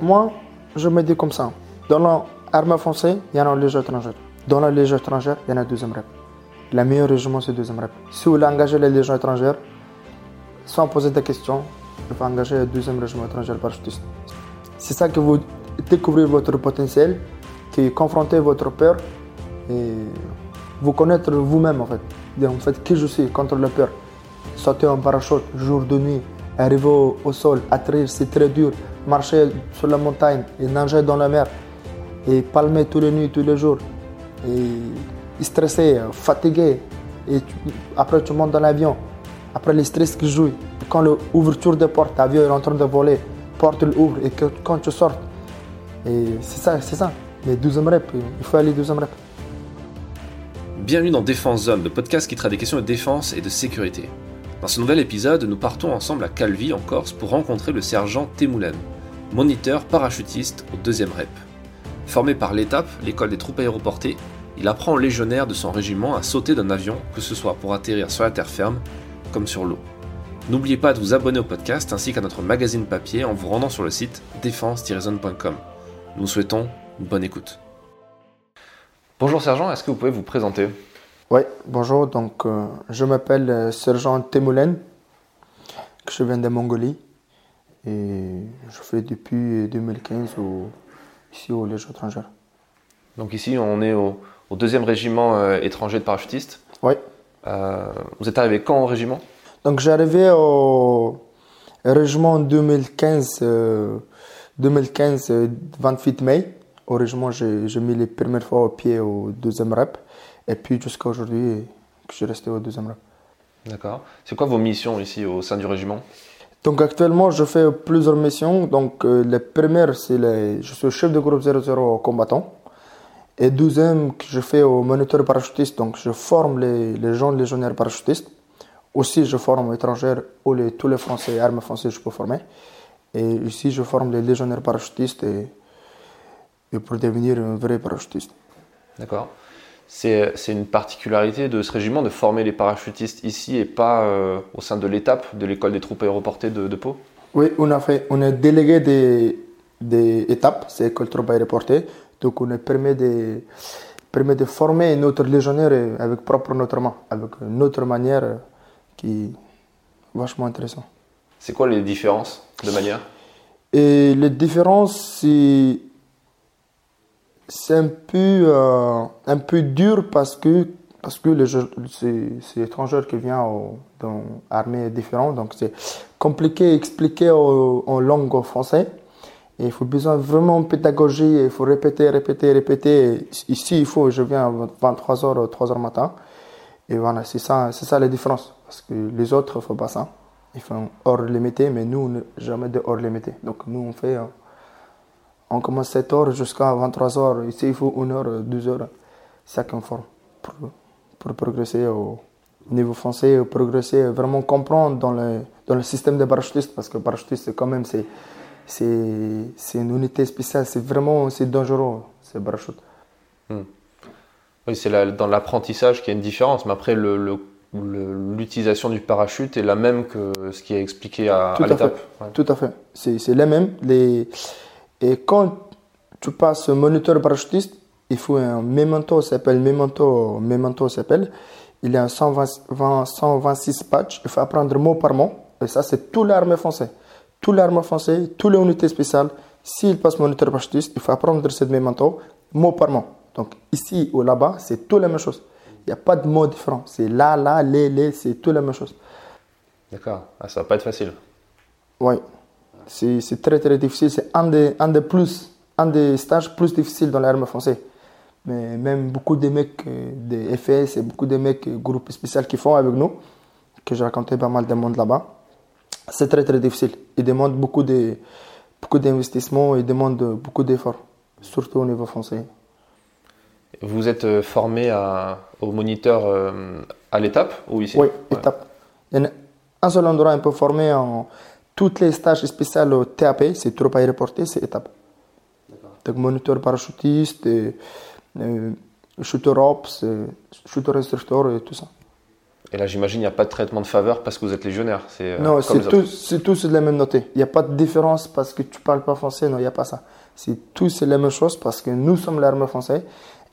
moi, je me dis comme ça. Dans l'armée française, il y en a les légion étrangère. Dans la légion étrangère, il y en a deuxième rep. La meilleure régiment, c'est deuxième rep. Si vous voulez engager les légions étrangères, sans poser de questions, il faut engager le deuxième régiment étranger. C'est ça que vous découvrez votre potentiel, qui confrontez votre peur et vous connaître vous-même en fait. En fait, qui je suis contre la peur? Sauter en parachute, jour de nuit, arriver au, sol, atterrir, c'est très dur. Marcher sur la montagne et nager dans la mer et palmer tous les nuits, tous les jours. Et stressé, fatigué. Et après, tu montes dans l'avion. Après, les stress qui jouent. Quand l'ouverture des portes, l'avion est en train de voler, porte l'ouvre et que, quand tu sors. Et c'est ça, c'est ça. Les 12 rep, il faut aller 12 rep. Bienvenue dans Défense Zone, le podcast qui traite des questions de défense et de sécurité. Dans ce nouvel épisode, nous partons ensemble à Calvi, en Corse, pour rencontrer le sergent Temoulen, moniteur parachutiste au deuxième REP. Formé par l'étape, l'école des troupes aéroportées, il apprend aux légionnaires de son régiment à sauter d'un avion, que ce soit pour atterrir sur la terre ferme comme sur l'eau. N'oubliez pas de vous abonner au podcast ainsi qu'à notre magazine papier en vous rendant sur le site défense-zone.com. Nous vous souhaitons une bonne écoute. Bonjour sergent, est-ce que vous pouvez vous présenter? Oui, bonjour, donc euh, je m'appelle euh, sergent Temoulen, que je viens de Mongolie et je fais depuis 2015 ici au Légion étrangère. Donc ici on est au, deuxième régiment euh, étranger de parachutistes Oui. vous êtes arrivé quand au régiment? Donc j'arrivais au régiment 2015, 2015 28 mai. Au régiment, j'ai mis les premières fois au pied au deuxième rep. Et puis jusqu'à aujourd'hui, je suis resté au deuxième rep. D'accord. C'est quoi vos missions ici au sein du régiment? Donc actuellement, je fais plusieurs missions. Donc euh, les premières, c'est les... je suis chef de groupe 00 combattant. Et deuxième, que je fais au moniteur parachutiste. Donc je forme les, les gens légionnaires parachutistes. Aussi, je forme étrangères ou les, tous les Français, armes françaises, je peux former. Et ici, je forme les légionnaires parachutistes et, pour devenir un vrai parachutiste. D'accord. C'est une particularité de ce régiment de former les parachutistes ici et pas euh, au sein de l'étape de l'école des troupes aéroportées de, de, Pau? Oui, on a fait, on est délégué des, des étapes, c'est l'école troupes aéroportées. Donc on est permet de, permet de former notre légionnaire avec propre notre main, avec notre manière qui est vachement intéressant. C'est quoi les différences de manière? Et les différences, c'est c'est un peu euh, un peu dur parce que parce que c'est étranger qui vient dans armée différente. Donc c'est compliqué à expliquer en, langue française. Et il faut besoin vraiment de pédagogie. Il faut répéter répéter répéter. Ici il faut je viens à 23h 3h matin. Et voilà c'est ça c'est ça la différence. Parce que les autres font pas ça. Ils font hors limité, mais nous, jamais de hors limité. Donc nous, on fait, euh, on commence 7 heures jusqu'à 23 heures. Ici, il faut 1 heure, 2 heures, chacun forme pour, pour progresser au niveau français, progresser, vraiment comprendre dans le, dans le système des parachutistes, parce que parachutiste, quand même, c'est, c'est, une unité spéciale, c'est vraiment, c'est dangereux, c'est parachute. Hmm. Oui, c'est dans l'apprentissage qu'il y a une différence, mais après, le, le l'utilisation du parachute est la même que ce qui est expliqué à, l'étape. Tout à fait. C'est la même. Les... Et quand tu passes moniteur parachutiste, il faut un memento, s'appelle memento, memento s'appelle. Il y a 120, 126 patchs. Il faut apprendre mot par mot. Et ça, c'est toute l'armée française. Toute l'armée française, toutes les unités spéciales. S'il passe moniteur parachutiste, il faut apprendre cette memento mot par mot. Donc ici ou là-bas, c'est tout la même chose. Il n'y a pas de mots différents. C'est là, là, les, les, c'est tout la même chose. D'accord. Ah, ça va pas être facile. Oui. C'est très, très difficile. C'est un des, un, des plus, un des stages plus difficiles dans l'armée française. Mais même beaucoup de mecs euh, des FS et beaucoup de mecs euh, groupe spécial qui font avec nous, que j'ai raconté pas mal de monde là-bas, c'est très, très difficile. Ils demandent beaucoup de, beaucoup d'investissement et demandent beaucoup d'efforts, surtout au niveau français. Vous êtes euh, formé à, au moniteur euh, à l'étape ou ici? Oui, étape. Il y a un seul endroit un peu formé en toutes les stages spéciaux au TAP, c'est trop aéroporté, c'est étape. Donc moniteur parachutiste, et, euh, shooter ops, shooter instructeur et tout ça. Et là, j'imagine, il n'y a pas de traitement de faveur parce que vous êtes légionnaire. C'est, euh, non, c'est c'est de la même noté. Il n'y a pas de différence parce que tu parles pas français. Non, il n'y a pas ça. C'est tout c'est la même chose parce que nous sommes l'armée française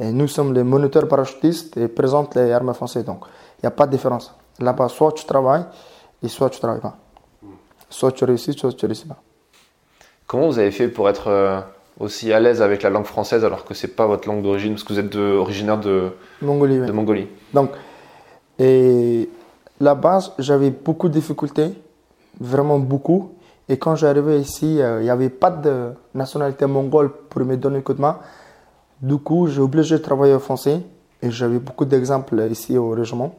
et nous sommes les moniteurs parachutistes et présentent les armées françaises. Donc, il n'y a pas de différence. Là-bas, soit tu travailles et soit tu travailles pas. Soit tu réussis, soit tu réussis pas. Comment vous avez fait pour être euh, aussi à l'aise avec la langue française alors que c'est pas votre langue d'origine parce que vous êtes de- originaire de, Mongolie, de Mongolie? Donc, et là-bas, j'avais beaucoup de difficultés, vraiment beaucoup. Et quand j'arrivais ici, euh, il n'y avait pas de nationalité mongole pour me donner un coup de main. Du coup, j'ai obligé de travailler au français. Et j'avais beaucoup d'exemples ici au régiment.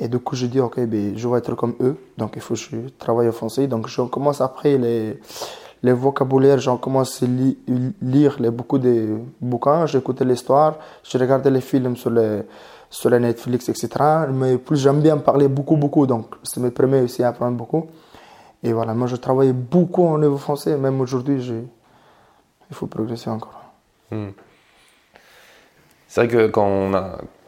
Et du coup, j'ai dit, OK, ben, je vais être comme eux. Donc, il faut que je travaille au français. Donc, je commence après les, les vocabulaires. J'ai commencé à li- lire beaucoup de bouquins. J'écoutais l'histoire. Je regardais les films sur les, sur Netflix, etc. Mais plus j'aime bien parler beaucoup, beaucoup. Donc, ça me permet aussi d'apprendre beaucoup. Et voilà, moi, je travaille beaucoup au niveau français. Même aujourd'hui, il faut progresser encore. C'est vrai que quand,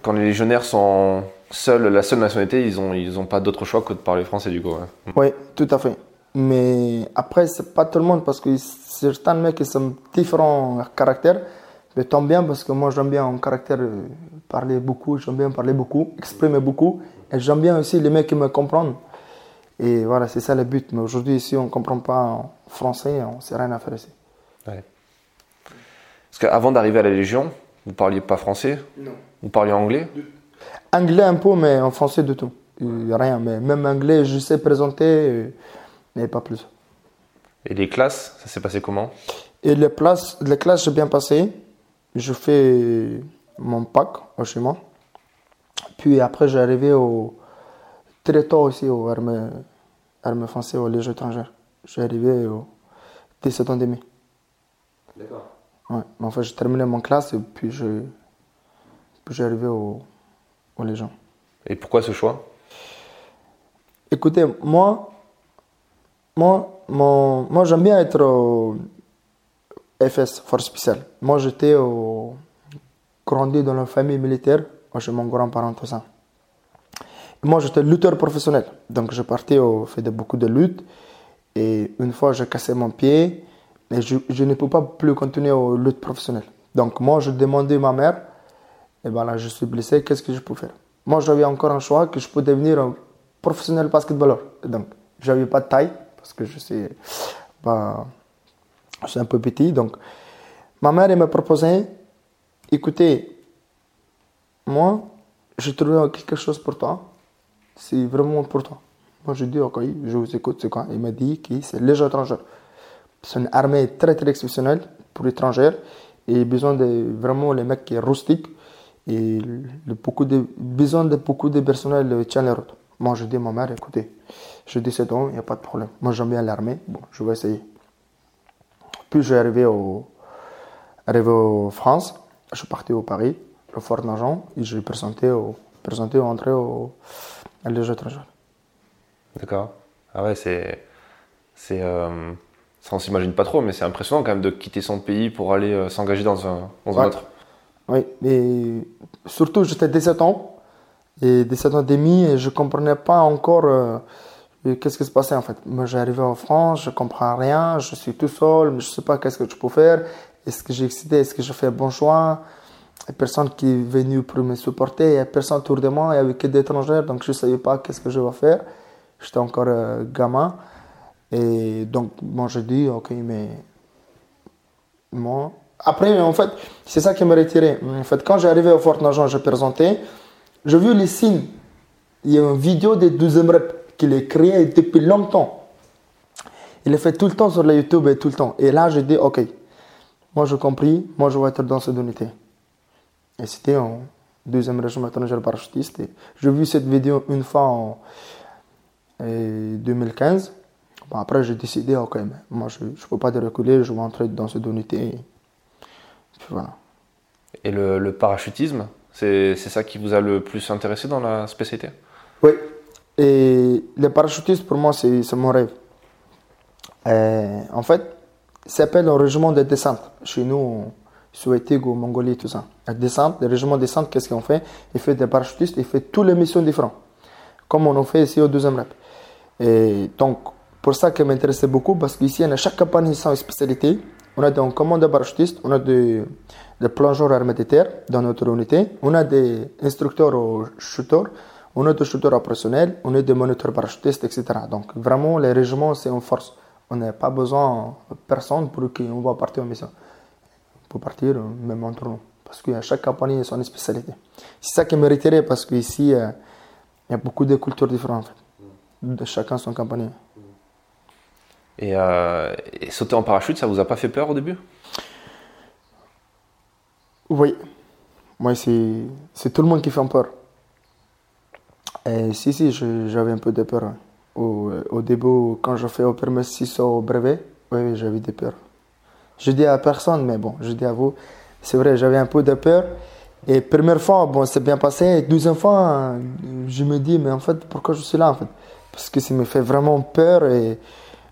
quand les légionnaires sont seuls, la seule nationalité, ils n'ont ils ont pas d'autre choix que de parler français du coup. ouais. Oui, tout à fait. Mais après, c'est pas tout le monde parce que certains mecs ils sont différents caractères. Mais tant bien parce que moi j'aime bien en caractère euh, parler beaucoup, j'aime bien parler beaucoup, exprimer beaucoup. Et j'aime bien aussi les mecs qui me comprennent. Et voilà, c'est ça le but. Mais aujourd'hui, ici, on ne comprend pas en français, on ne sait rien à faire ici. Parce qu'avant d'arriver à la Légion, vous parliez pas français? Non. Vous parliez anglais? Anglais un peu, mais en français du tout. Euh, Rien. Mais même anglais, je sais présenter, euh, mais pas plus. Et les classes, ça s'est passé comment? Et les, places, les classes, j'ai bien passé. Je fais mon pack au chez moi. Puis après, j'ai arrivé au, très tôt aussi aux armées, armées françaises, aux légions étrangères. J'ai arrivé au 17 ans et demi. D'accord. Ouais. Mais enfin, j'ai terminé mon classe et puis je- puis j'ai arrivé au, aux légions. Et pourquoi ce choix? Écoutez, moi, moi, mon, moi j'aime bien être au FS, Force Spéciale. Moi, j'étais au, grandi dans la famille militaire, moi, chez mon grand-parent, tout ça. Et moi, j'étais lutteur professionnel. Donc, je partais au fait de beaucoup de luttes. Et une fois, j'ai cassé mon pied. Et je, je ne peux pas plus continuer aux luttes professionnelles. Donc, moi, je demandais à ma mère, et ben là, je suis blessé, qu'est-ce que je peux faire? Moi, j'avais encore un choix que je peux devenir un professionnel basketballeur. Et Donc, j'avais pas de taille, parce que je suis, bah, je suis un peu petit. Donc, ma mère, elle m'a proposé, écoutez, moi, j'ai trouvé quelque chose pour toi. C'est vraiment pour toi. Moi, j'ai dit, ok, je vous écoute, c'est quoi? Il m'a dit que c'est légion étrangère. C'est une armée très, très exceptionnelle pour étrangères. Et besoin de vraiment les mecs qui sont rustiques. Et le, beaucoup de, besoin de beaucoup de personnel tient les routes. Moi, je dis à ma mère, écoutez, j'ai 17 ans, il n'y a pas de problème. Moi, j'aime bien l'armée. Bon, je vais essayer. Puis, j'ai arrivé au, arrivé en France. Je suis parti au Paris, au Fort Nagent, et j'ai présenté au, présenté entrée au, à légion étrangère. D'accord. Ah ouais, c'est. c'est euh, ça, on s'imagine pas trop, mais c'est impressionnant quand même de quitter son pays pour aller euh, s'engager dans un, dans un autre. Oui, et surtout j'étais 17 ans et 17 ans et demi et je comprenais pas encore euh, qu'est-ce qui se passait en fait. Moi j'arrivais en France, je comprends rien, je suis tout seul, mais je sais pas qu'est-ce que je peux faire. Est-ce que j'ai excité, est-ce que je fais un bon choix? Il y a personne qui est venu pour me supporter, il y a personne autour de moi, il y avait que des étrangers, donc je savais pas qu'est-ce que je vais faire. J'étais encore euh, gamin et donc moi j'ai dit ok mais moi. Après, en fait, c'est ça qui m'a retiré. En fait, quand j'arrivais au Fort Nagent, je présentais, j'ai vu les signes. Il y a une vidéo des 12e rep qu'il a créé depuis longtemps. Il est fait tout le temps sur la YouTube et tout le temps. Et là, j'ai dit, OK, moi j'ai compris, moi je vais être dans cette unité. Et c'était en deuxième régiment étranger parachutiste. J'ai vu cette vidéo une fois en euh, 2015. Bon, après, j'ai décidé, OK, mais moi je ne peux pas reculer, je vais entrer dans cette unité. Et puis voilà. Et le, le parachutisme, c'est ça qui vous a le plus intéressé dans la spécialité? Oui. Et le parachutiste, pour moi, c'est mon rêve. Euh, en fait, ça s'appelle le régiment de descente. Chez nous, sur Etig ou Mongolie, tout ça. La descente, le régiment de descente, qu'est-ce qu'on fait? Il fait des parachutistes, il fait toutes les missions différentes. comme on en fait ici au deuxième rep. Et donc, pour ça que m'intéressait beaucoup, parce qu'ici, on a chaque compagnie sans spécialité. On a des commandes de parachutistes, on a des, des plongeurs armés de terre dans notre unité, on a des instructeurs au shooter, on a des shooters opérationnels, on a des moniteurs parachutistes, etc. Donc, vraiment, les régiments, c'est une force. On n'a pas besoin de personne pour qu'on va partir en mission. Pour partir, même entre nous. Parce qu'à chaque compagnie a son spécialité. C'est ça qui mériterait, parce qu'ici, euh, il y a beaucoup de cultures différentes. De chacun son compagnie. Euh, et, sauter en parachute, ça vous a pas fait peur au début? Oui. Moi, c'est tout le monde qui fait peur. Et si, si, j'avais un peu de peur. Au, au, début, quand je fais au permis 6 au brevet, oui, j'avais des peurs. Je dis à personne, mais bon, je dis à vous, c'est vrai, j'avais un peu de peur. Et première fois, bon, c'est bien passé. Et deuxième fois, je me dis, mais en fait, pourquoi je suis là, Parce que ça me fait vraiment peur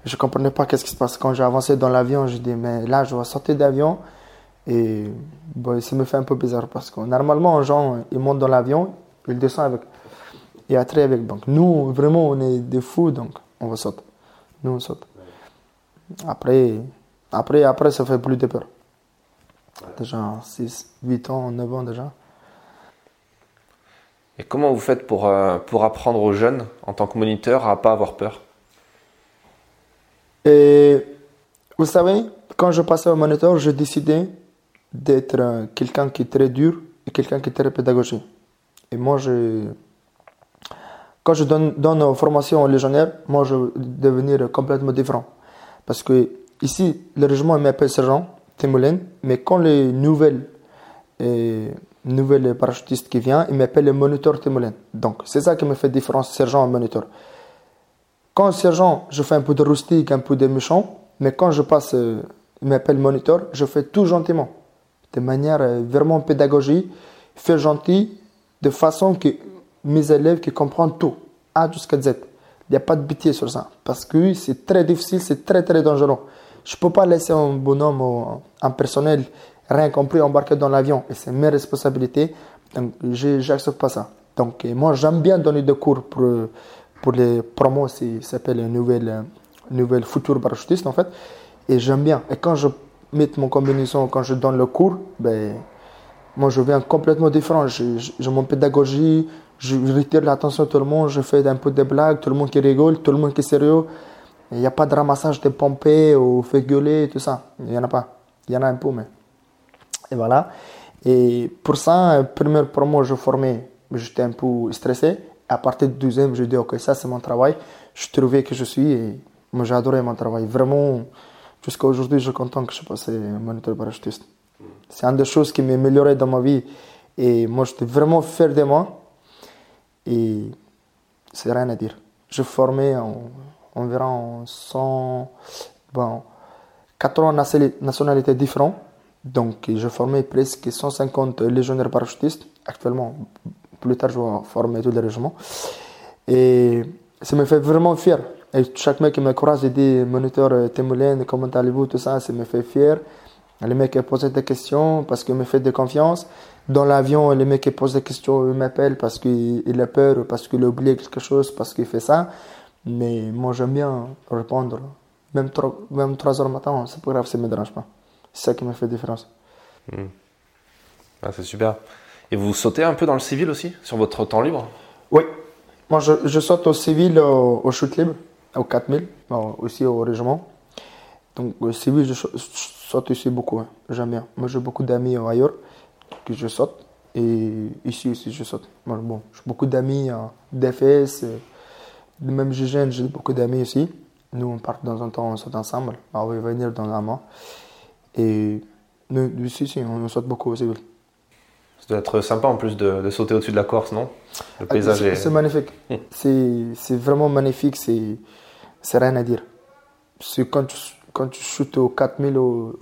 je comprenais pas qu'est-ce qui se passe. Quand j'ai avancé dans l'avion, je dis, mais là, je vais sortir d'avion. Et bon, ça me fait un peu bizarre parce que normalement, les gens, ils montent dans l'avion, ils descendent avec. Et après, avec. Donc, nous, vraiment, on est des fous, donc on va sauter. Nous, on saute. Après, après, après, ça fait plus de peur. Déjà 6, 8 ans, 9 ans déjà. Et comment vous faites pour, euh, pour apprendre aux jeunes, en tant que moniteur, à pas avoir peur? Et vous savez, quand je passais au moniteur, j'ai décidé d'être quelqu'un qui est très dur et quelqu'un qui est très pédagogique. Et moi, je, quand je donne, donne une formation aux légionnaires, moi, je veux devenir complètement différent. Parce que ici, le régiment m'appelle sergent Timoulin, mais quand les nouvelles parachutistes qui viennent, ils m'appellent le moniteur Timoulin. Donc, c'est ça qui me fait différence sergent et moniteur. Quand sergent, je fais un peu de rustique, un peu de méchant, mais quand je passe, euh, il m'appelle moniteur, je fais tout gentiment, de manière euh, vraiment pédagogique, fait gentil, de façon que mes élèves qui comprennent tout, A jusqu'à Z. Il n'y a pas de pitié sur ça, parce que c'est très difficile, c'est très très dangereux. Je ne peux pas laisser un bonhomme ou un personnel rien compris embarqué dans l'avion, et c'est mes responsabilités, donc j'accepte pas ça. Donc moi j'aime bien donner des cours pour pour les promos, ça s'appelle une nouvelle, nouvelle future parachutiste en fait. Et j'aime bien. Et quand je mets mon combinaison, quand je donne le cours, ben, moi je viens complètement différent. Je, mon pédagogie, je, retire l'attention de tout le monde, je fais un peu de blagues, tout le monde qui rigole, tout le monde qui est sérieux. Il n'y a pas de ramassage de pompées ou fait gueuler, tout ça. Il n'y en a pas. Il y en a un peu, mais. Et voilà. Et pour ça, première promo, je formais, j'étais un peu stressé à partir du deuxième, je dis, ok, ça c'est mon travail. Je trouvais que je suis et moi j'ai adoré mon travail. Vraiment, jusqu'à aujourd'hui, je suis content que je passé moniteur parachutiste. C'est une des choses qui m'a amélioré dans ma vie. Et moi, j'étais vraiment fier de moi. Et c'est rien à dire. Je formais en, environ 100, bon, 80 nationalités différentes. Donc, je formais presque 150 légionnaires parachutistes. Actuellement, plus tard, je vais former tous les régions. Et ça me fait vraiment fier. Et chaque mec qui me croise, il dit Moniteur euh, Témoulin, comment allez-vous Tout ça, ça me fait fier. Les mecs posent des questions parce qu'ils me font de confiance. Dans l'avion, les mecs qui posent des questions, ils m'appellent parce qu'il a peur, parce qu'il a oublié quelque chose, parce qu'il fait ça. Mais moi, j'aime bien répondre. Même 3, même 3 heures matin, c'est pas grave, ça me dérange pas. C'est ça qui me fait la différence. Hmm. Ah, c'est super. Et vous sautez un peu dans le civil aussi, sur votre temps libre Oui. Moi, je, saute au civil, au, chute libre, au 4000, aussi au régiment. Donc, au civil, je, saute ici beaucoup. Hein. J'aime bien. Moi, j'ai beaucoup d'amis ailleurs que je saute. Et ici aussi, je saute. bon, j'ai beaucoup d'amis en DFS, même Gigène, j'ai beaucoup d'amis ici. Nous, on part dans un temps, on saute ensemble. On va venir dans un mois. Et nous, ici, on saute beaucoup au civil. Ça doit être sympa en plus de, sauter au-dessus de la Corse, non? Le paysage est... C'est magnifique. Hmm. C'est vraiment magnifique, c'est rien à dire. Quand tu, quand tu chutes au 4000 au,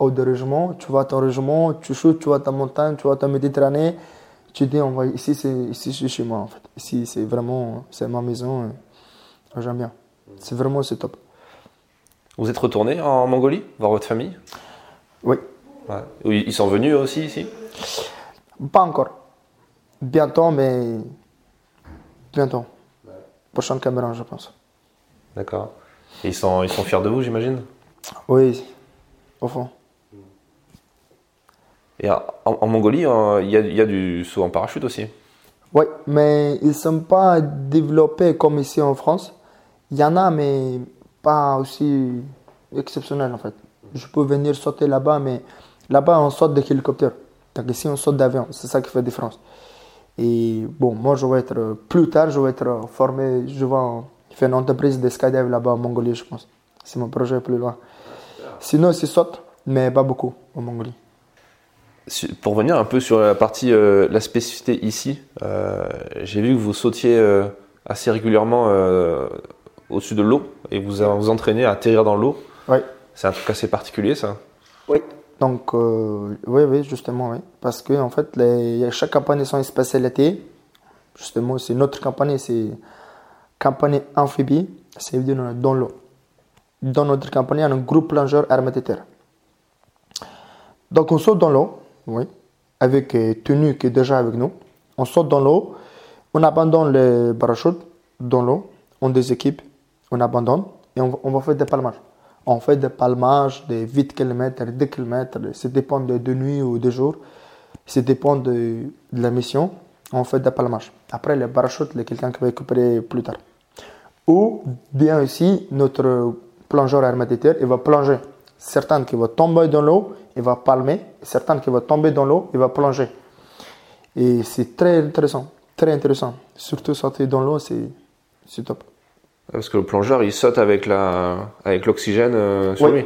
au de régiment, tu vois ton régiment, tu chutes, tu vois ta montagne, tu vois ta Méditerranée, tu dis, on va, ici c'est ici, chez moi en fait. Ici c'est vraiment, c'est ma maison, j'aime bien. C'est vraiment, c'est top. Vous êtes retourné en Mongolie, voir votre famille? Oui. Ils sont venus aussi ici? Pas encore. Bientôt, mais bientôt. Prochain Cameroun, je pense. D'accord. Et ils sont, ils sont fiers de vous, j'imagine? Oui, au fond. Et en, en Mongolie, euh, il y, a, il y a du saut en parachute aussi? Oui, mais ils ne sont pas développés comme ici en France. Il y en a, mais pas aussi exceptionnel en fait. Je peux venir sauter là-bas, mais là-bas on saute des hélicoptères. Donc ici on saute d'avion, c'est ça qui fait la différence. Et bon, moi je vais être, plus tard, je vais être formé, je vais faire une entreprise de skydive là-bas en Mongolie, je pense. C'est mon projet plus loin. Sinon, c'est saute, mais pas beaucoup en Mongolie. Pour revenir un peu sur la partie, euh, la spécificité ici, euh, j'ai vu que vous sautiez euh, assez régulièrement au-dessus de l'eau et vous vous entraînez à atterrir dans l'eau. Oui. C'est un truc assez particulier, ça. Donc, oui, oui, justement, oui. Parce que, en fait, les, chaque compagnie a une spécialité. Justement, c'est notre compagnie, c'est compagnie amphibie, c'est dans l'eau. Dans notre compagnie, on a un groupe plongeur hermétitaire. Donc, on saute dans l'eau oui, avec euh, tenue qui est déjà avec nous. On saute dans l'eau, on abandonne le parachute dans l'eau, on déséquipe, on abandonne et on, va faire des palmages. On fait des palmages de 8 km, 2 km, ça dépend de, de, nuit ou de jour, ça dépend de, la mission. On fait des palmages. Après, le parachute, il y a quelqu'un qui va récupérer plus tard. Ou bien aussi, notre plongeur hermétitaire, il va plonger. Certains qui vont tomber dans l'eau il va palmer, certains qui vont tomber dans l'eau, il va plonger. Et c'est très intéressant, très intéressant. Surtout sauter dans l'eau, c'est top. Parce que le plongeur, il saute avec la avec l'oxygène euh, sur lui.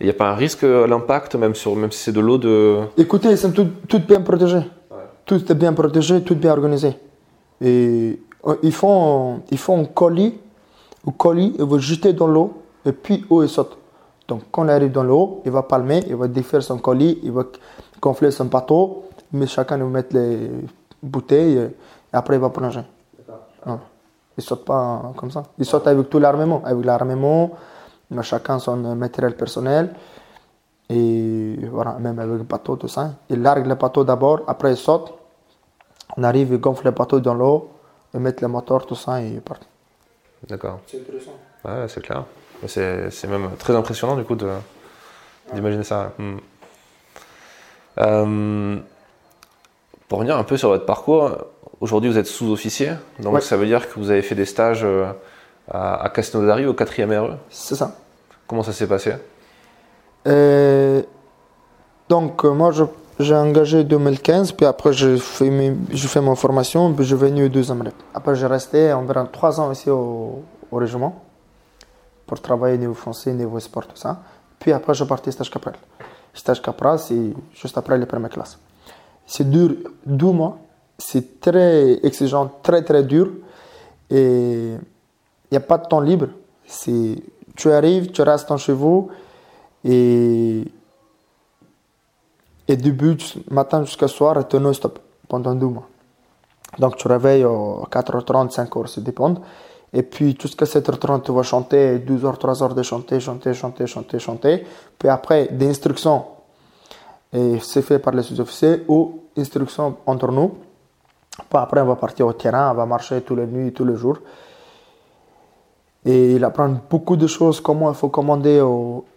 Il n'y a pas un risque à l'impact, même, sur, même si c'est de l'eau de... Écoutez, ils sont tout, bien protégés. Tout est bien protégé, tout bien organisé. Et euh, ils font, ils font un colis, un colis, ils vont jeter dans l'eau, et puis eux, ils sautent. Donc, quand on arrive dans l'eau, il va palmer, il va défaire son colis, il va gonfler son bateau, mais chacun va mettre les bouteilles et après il va plonger. Il ne saute pas comme ça. Il saute avec tout l'armement. Avec l'armement, chacun son matériel personnel. Et voilà, même avec le bateau, tout ça. Il largue le bateau d'abord, après il saute. On arrive, il gonfle le bateau dans l'eau, il met le moteur, tout ça et il part. D'accord. C'est intéressant. Ouais, c'est clair. C'est même très impressionnant du coup d'imaginer ça. Hmm. Euh, pour revenir un peu sur votre parcours, aujourd'hui vous êtes sous-officier, donc ça veut dire que vous avez fait des stages euh, à, à Castelnaudary au 4e RE C'est ça. Comment ça s'est passé? Euh, Donc moi j'ai engagé en 2015, puis après j'ai fait, fait ma formation, puis je suis venu au 2e Après j'ai resté environ 3 ans ici au, au régiment pour travailler niveau français, niveau sport, tout ça. Puis après, je partais stage Capral. Stage Capral, c'est juste après les premières classes. C'est dur, deux mois. C'est très exigeant, très très dur. Et il n'y a pas de temps libre. C'est, tu arrives, tu restes chez vous et, et début matin jusqu'à soir, tu non-stop pendant deux mois. Donc tu réveilles à 4h30, 5h, ça dépend. Et puis jusqu'à 7h30, tu vas chanter, 12h, 3h de chanter, chanter, chanter, chanter, chanter. Puis après, des instructions, et c'est fait par les sous-officiers, ou instructions entre nous. Après, on va partir au terrain, on va marcher tous les nuits, tous les jours. Et il apprend beaucoup de choses, comment il faut commander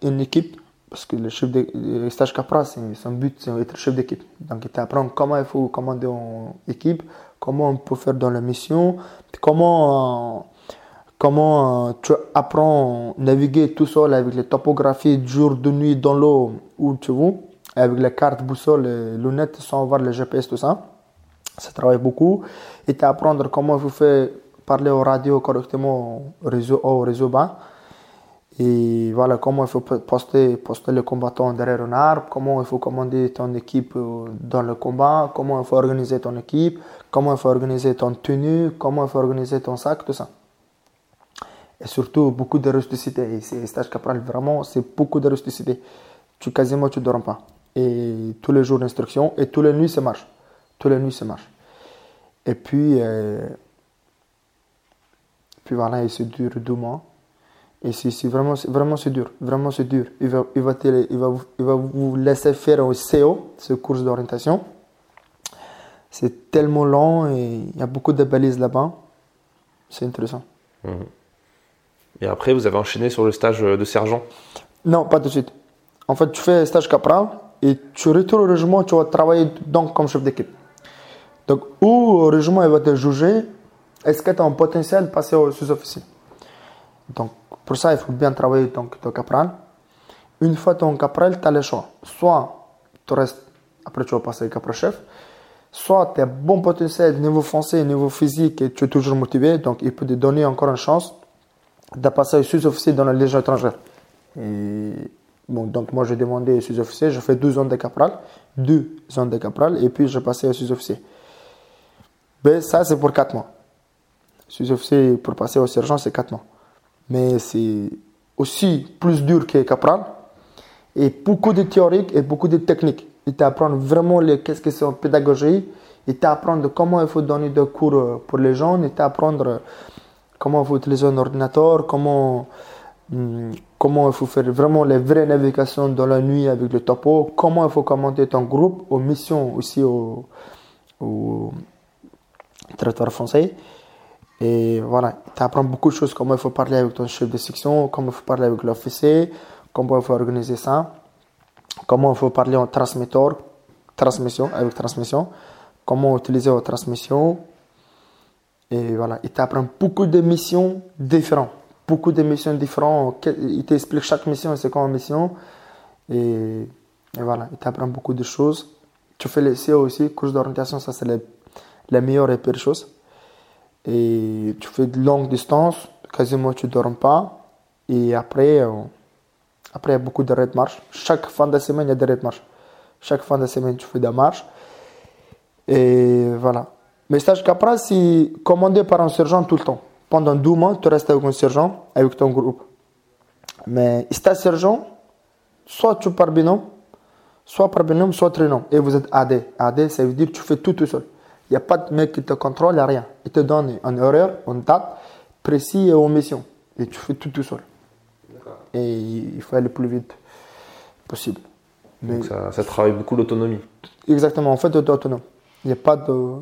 une équipe. Parce que le chef de stage Capra, son but, c'est d'être chef d'équipe. Donc, il t'apprend comment il faut commander une équipe, comment on peut faire dans la mission, comment comment euh, tu apprends à naviguer tout seul avec les topographies jour, de nuit dans l'eau où tu veux, avec les cartes, boussole, lunettes sans voir le GPS, tout ça. Ça travaille beaucoup. Et tu apprendre comment il faut parler au radio correctement au réseau au réseau bas. Et voilà comment il faut poster, poster le combattant derrière un arbre, comment il faut commander ton équipe euh, dans le combat, comment il faut organiser ton équipe, comment il faut organiser ton tenue, comment il faut organiser ton sac, tout ça et surtout beaucoup de rusticité. Et c'est stage capral, vraiment, c'est beaucoup de rusticité. Tu quasiment tu dors pas. Et tous les jours d'instruction et tous les nuits ça marche. Tous les nuits ça marche. Et puis, euh, puis voilà, et c'est dur deux mois. Et c'est vraiment, vraiment c'est dur, vraiment c'est dur. Il va, il, va il, va, il va vous laisser faire un CO, ce cours d'orientation. C'est tellement long et il y a beaucoup de balises là-bas. c'est intéressant. Et après, vous avez enchaîné sur le stage de sergent? Non, pas tout de suite. En fait, tu fais un stage capral et tu retournes au régiment, tu vas travailler donc comme chef d'équipe. Donc, au régiment, il va te juger, est-ce que tu as un potentiel de passer au sous-officier? Donc, pour ça, il faut bien travailler donc, ton capral. Une fois ton capral, tu as le choix. Soit tu restes, après tu vas passer au capral chef, soit tu as bon potentiel niveau français, niveau physique et tu es toujours motivé, donc il peut te donner encore une chance de passer au sous-officier dans la Légion étrangère. Et donc moi j'ai demandé au sous-officier, j'ai fait deux ans de capral, deux ans de capral, et puis j'ai passé au sous-officier. Ben, ça c'est pour quatre mois. Sous-officier pour passer au sergent, c'est quatre mois. Mais c'est aussi plus dur que capral, et beaucoup de théorique et beaucoup de techniques. Il t'apprend vraiment les, qu'est-ce que c'est en pédagogie, il t'apprend comment il faut donner des cours euh, pour les jeunes, il t'apprend comment il faut utiliser un ordinateur, comment, hum, comment il faut faire vraiment les vraies navigations dans la nuit avec le topo, comment il faut commenter ton groupe, aux missions aussi au, au territoire français. Et voilà, tu apprends beaucoup de choses, comment il faut parler avec ton chef de section, comment il faut parler avec l'officier, comment il faut organiser ça, comment il faut parler en transmetteur, transmission, avec transmission, comment utiliser la transmission. Et voilà, il t'apprend beaucoup de missions différentes. Beaucoup de missions différentes. Il t'explique chaque mission, c'est quoi une mission. Et, voilà, il t'apprend beaucoup de choses. Tu fais les CO aussi, course d'orientation, ça c'est la meilleure et pire chose. Et tu fais de longue distance, quasiment tu ne dors pas. Et après, euh, après, il y a beaucoup de de marche. Chaque fin de semaine, il y a des de marche. Chaque fin de semaine, tu fais des marches. Et voilà. Mais stage Capra, c'est commandé par un sergent tout le temps. Pendant deux mois, tu restes avec un sergent, avec ton groupe. Mais stage sergent, soit tu pars binôme, soit par binôme, soit trinôme. Et vous êtes AD. AD, ça veut dire que tu fais tout tout seul. Il n'y a pas de mec qui te contrôle, il n'y a rien. Il te donne un horaire, une date précis et une mission. Et tu fais tout tout seul. Et il faut aller le plus vite possible. Donc ça, travaille beaucoup l'autonomie. Exactement, en fait, tu es autonome. Il n'y a, pas de,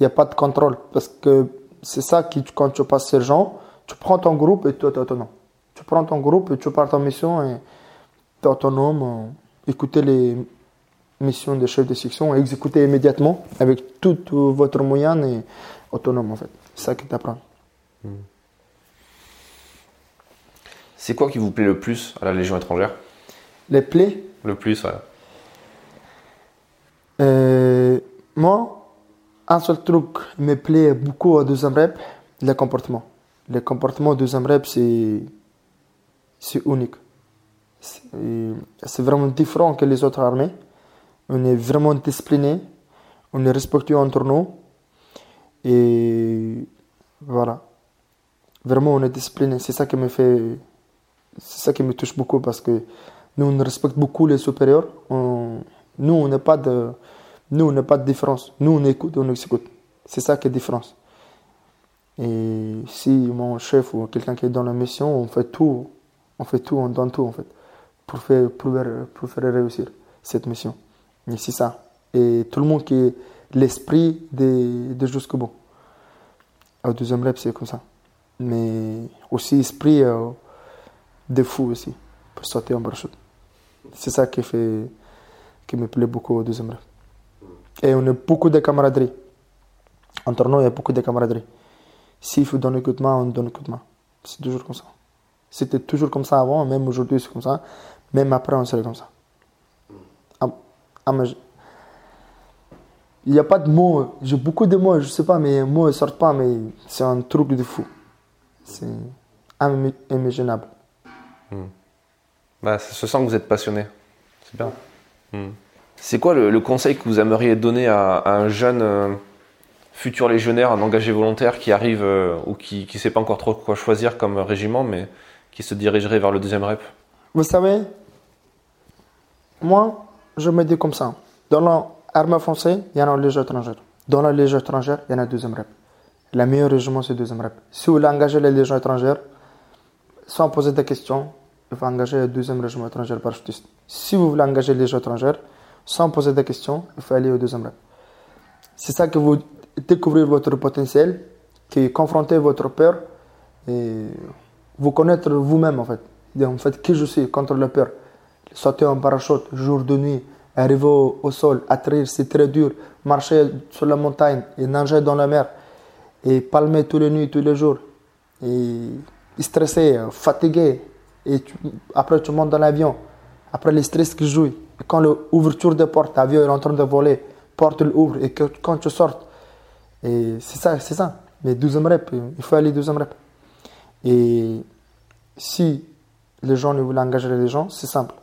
il a pas de contrôle. Parce que c'est ça qui, quand tu passes ces gens, tu prends ton groupe et tu es autonome. Tu prends ton groupe et tu pars en mission et tu es autonome. Euh, écoutez les missions des chefs de section exécuter immédiatement avec tout votre moyen et autonome en fait. C'est ça qui t'apprend. Hmm. C'est quoi qui vous plaît le plus à la Légion étrangère? Les plaies? Le plus, voilà. Euh, moi, un seul truc me plaît beaucoup au deuxième rep, le comportement. Le comportement au deuxième rep, c'est, c'est unique. C'est vraiment différent que les autres armées. On est vraiment discipliné, on est respectueux entre nous. Et voilà. Vraiment, on est discipliné. C'est ça qui me fait. C'est ça qui me touche beaucoup parce que nous, on respecte beaucoup les supérieurs. nous, on n'a pas de. Pas de différence. Nous, on écoute, on écoute. C'est ça qui est différence. Et si mon chef ou quelqu'un qui est dans la mission, on fait tout, on fait tout, on donne tout en fait, pour faire, pour faire réussir cette mission. C'est ça. Et tout le monde qui est l'esprit de, de jusqu'au bout. Au deuxième rep, c'est comme ça. Mais aussi esprit euh, de fou aussi, pour sauter en parachute. C'est ça qui, fait, qui me plaît beaucoup au deuxième rep. Et on a beaucoup de camaraderie. Entre nous, il y a beaucoup de camaraderie. S'il faut donner un coup de main, on donne un coup de main. C'est toujours comme ça. C'était toujours comme ça avant, même aujourd'hui c'est comme ça. Même après, on serait comme ça. Ah, il n'y a pas de mots. J'ai beaucoup de mots, je sais pas, mais les mots ne sortent pas, mais c'est un truc de fou. C'est inimaginable. Hmm. Bah, ça se sent que vous êtes passionné. C'est bien. Hmm. C'est quoi le, conseil que vous aimeriez donner à, un jeune euh, futur légionnaire, un engagé volontaire qui arrive euh, ou qui ne sait pas encore trop quoi choisir comme régiment, mais qui se dirigerait vers le deuxième rep? Vous savez, moi, je me dis comme ça. Dans l'armée française, il y en a légion étrangère. Dans la légion étrangère, il y en a deuxième rep. Le meilleur régiment, c'est deuxième rep. Si vous voulez engager les légions étrangères, sans poser de questions, il faut engager le deuxième régiment étranger parachutiste. Si vous voulez engager les légions étrangères, sans poser de questions, il faut aller au deuxième rep. C'est ça que vous découvrez votre potentiel qui confronter votre peur et vous connaître vous-même en fait. En fait, qui je suis contre la peur? Sauter en parachute, jour de nuit, arriver au, sol, atterrir, c'est très dur. Marcher sur la montagne et nager dans la mer et palmer tous les nuits, tous les jours. Et stressé, fatigué. Et après, tu montes dans l'avion. Après, le stress qui joue. Et quand l'ouverture des portes, l'avion est en train de voler, porte l'ouvre et quand tu sortes. Et c'est ça, c'est ça. Mais 12 rep, il faut aller 12 rep. Et si les gens ne veulent engager les gens, c'est simple.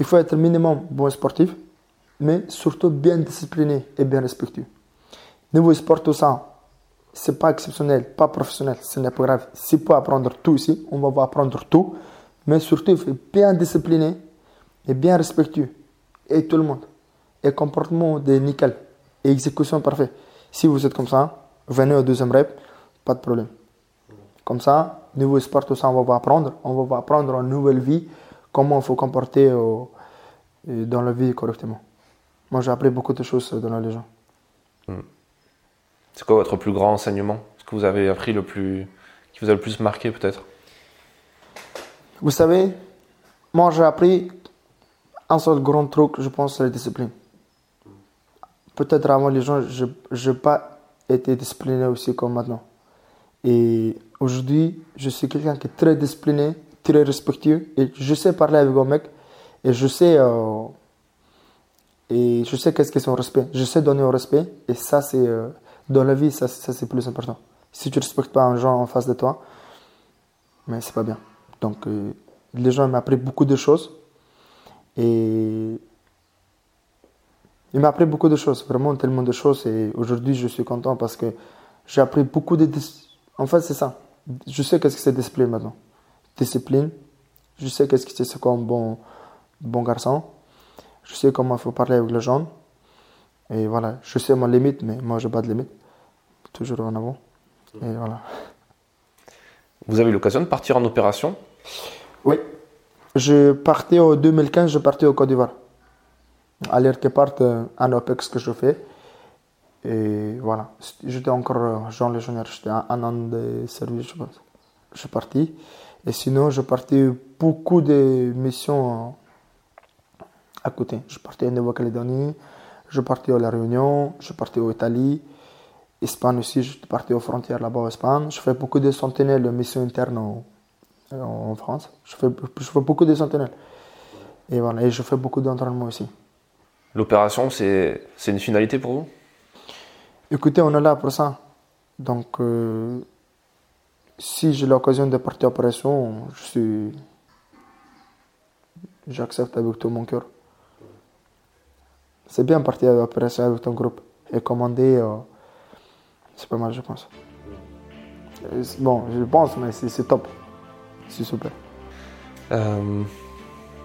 Il faut être minimum bon sportif, mais surtout bien discipliné et bien respectueux. Niveau sport, tout ça, c'est pas exceptionnel, pas professionnel, ce n'est pas grave. Si peut apprendre tout ici, on va apprendre tout, mais surtout, il faut bien discipliné et bien respectueux. Et tout le monde. Et comportement de nickel. Et exécution parfaite. Si vous êtes comme ça, venez au deuxième rep, pas de problème. Comme ça, niveau sport, tout ça, on va apprendre. On va apprendre une nouvelle vie, comment il faut comporter euh, dans la vie correctement. Moi, j'ai appris beaucoup de choses dans la légende. Hmm. C'est quoi votre plus grand enseignement? Ce que vous avez appris le plus, qui vous a le plus marqué peut-être? Vous savez, moi j'ai appris un seul grand truc, je pense, c'est la discipline. Peut-être avant les gens, je n'ai pas été discipliné aussi comme maintenant. Et aujourd'hui, je suis quelqu'un qui est très discipliné, très respectueux, et je sais parler avec un mec, et je sais, euh, et je sais qu'est-ce que c'est un respect. Je sais donner un respect, et ça, c'est, euh, dans la vie, ça, c'est plus important. Si tu respectes pas un gens en face de toi, mais c'est pas bien. Donc, euh, les gens m'ont appris beaucoup de choses, et il m'a appris beaucoup de choses, vraiment tellement de choses, et aujourd'hui, je suis content parce que j'ai appris beaucoup de en fait, c'est ça. Je sais qu'est-ce que c'est discipline maintenant. Discipline. Je sais qu'est-ce que c'est comme bon, bon garçon. Je sais comment il faut parler avec les gens. Et voilà, je sais ma limite, mais moi, je n'ai pas de limite. Toujours en avant. Et voilà. Vous avez eu l'occasion de partir en opération? Oui. Je partais en 2015, je partais au Côte d'Ivoire. À l'air que parte un OPEX que je fais. Et voilà, j'étais encore Jean Légionnaire, j'étais un, an de service, je pense. Je suis parti. Et sinon, je partais beaucoup de missions à côté. Je partais en Nouvelle-Calédonie, je partais à La Réunion, je partais en Italie, Espagne aussi, je partais aux frontières là-bas en Espagne. Je fais beaucoup de sentinelles de missions internes en, France. Je fais, je fais beaucoup de sentinelles. Et voilà, et je fais beaucoup d'entraînement aussi. L'opération, c'est une finalité pour vous? Écoutez, on est là pour ça. Donc, euh, si j'ai l'occasion de partir en opération, je suis. J'accepte avec tout mon cœur. C'est bien partir en opération avec ton groupe et commander. Euh, c'est pas mal, je pense. Bon, je pense, mais c'est top. C'est super. Euh,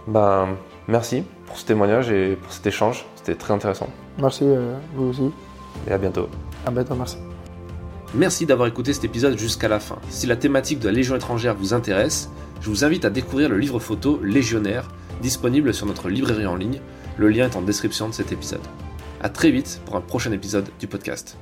ben, merci pour ce témoignage et pour cet échange. C'était très intéressant. Merci, vous aussi et à bientôt. À bientôt, merci. Merci d'avoir écouté cet épisode jusqu'à la fin. Si la thématique de la Légion étrangère vous intéresse, je vous invite à découvrir le livre photo Légionnaire, disponible sur notre librairie en ligne. Le lien est en description de cet épisode. A très vite pour un prochain épisode du podcast.